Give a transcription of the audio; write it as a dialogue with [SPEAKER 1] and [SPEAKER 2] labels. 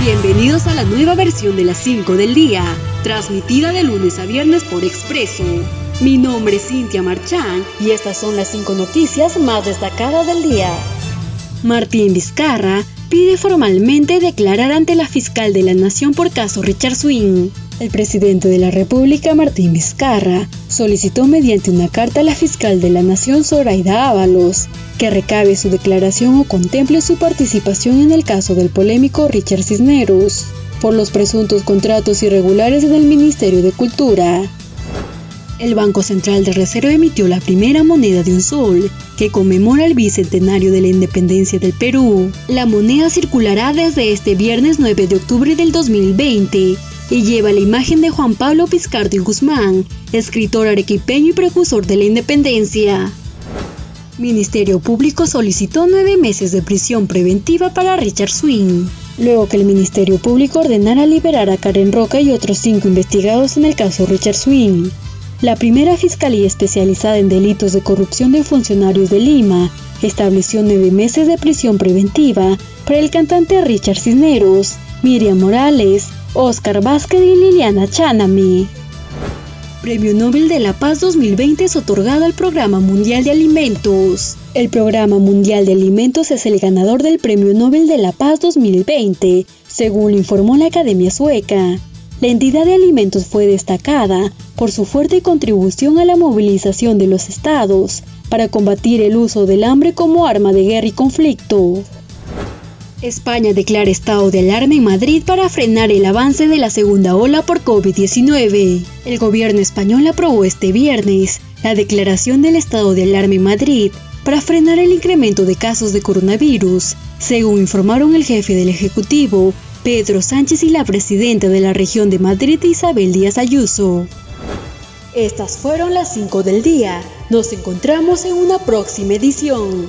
[SPEAKER 1] Bienvenidos a la nueva versión de las 5 del día, transmitida de lunes a viernes por Expreso. Mi nombre es Cintia Marchán y estas son las 5 noticias más destacadas del día. Martín Vizcarra pide formalmente declarar ante la fiscal de la Nación por caso Richard Swing. El presidente de la República, Martín Vizcarra, solicitó mediante una carta a la fiscal de la Nación, Zoraida Ábalos, que recabe su declaración o contemple su participación en el caso del polémico Richard Cisneros por los presuntos contratos irregulares del Ministerio de Cultura. El Banco Central de Reserva emitió la primera moneda de un sol, que conmemora el bicentenario de la independencia del Perú. La moneda circulará desde este viernes 9 de octubre del 2020 y lleva la imagen de Juan Pablo Piscardo y Guzmán, escritor arequipeño y precursor de la independencia. Ministerio Público solicitó nueve meses de prisión preventiva para Richard Swing, luego que el Ministerio Público ordenara liberar a Karen Roca y otros cinco investigados en el caso Richard Swing. La primera Fiscalía Especializada en Delitos de Corrupción de Funcionarios de Lima estableció nueve meses de prisión preventiva para el cantante Richard Cisneros, Miriam Morales, Oscar Vázquez y Liliana Chanami. Premio Nobel de la Paz 2020 es otorgado al Programa Mundial de Alimentos. El Programa Mundial de Alimentos es el ganador del Premio Nobel de la Paz 2020, según informó la Academia Sueca. La entidad de alimentos fue destacada por su fuerte contribución a la movilización de los estados para combatir el uso del hambre como arma de guerra y conflicto. España declara estado de alarma en Madrid para frenar el avance de la segunda ola por COVID-19. El gobierno español aprobó este viernes la declaración del estado de alarma en Madrid para frenar el incremento de casos de coronavirus, según informaron el jefe del Ejecutivo, Pedro Sánchez y la presidenta de la región de Madrid, Isabel Díaz Ayuso. Estas fueron las 5 del día. Nos encontramos en una próxima edición.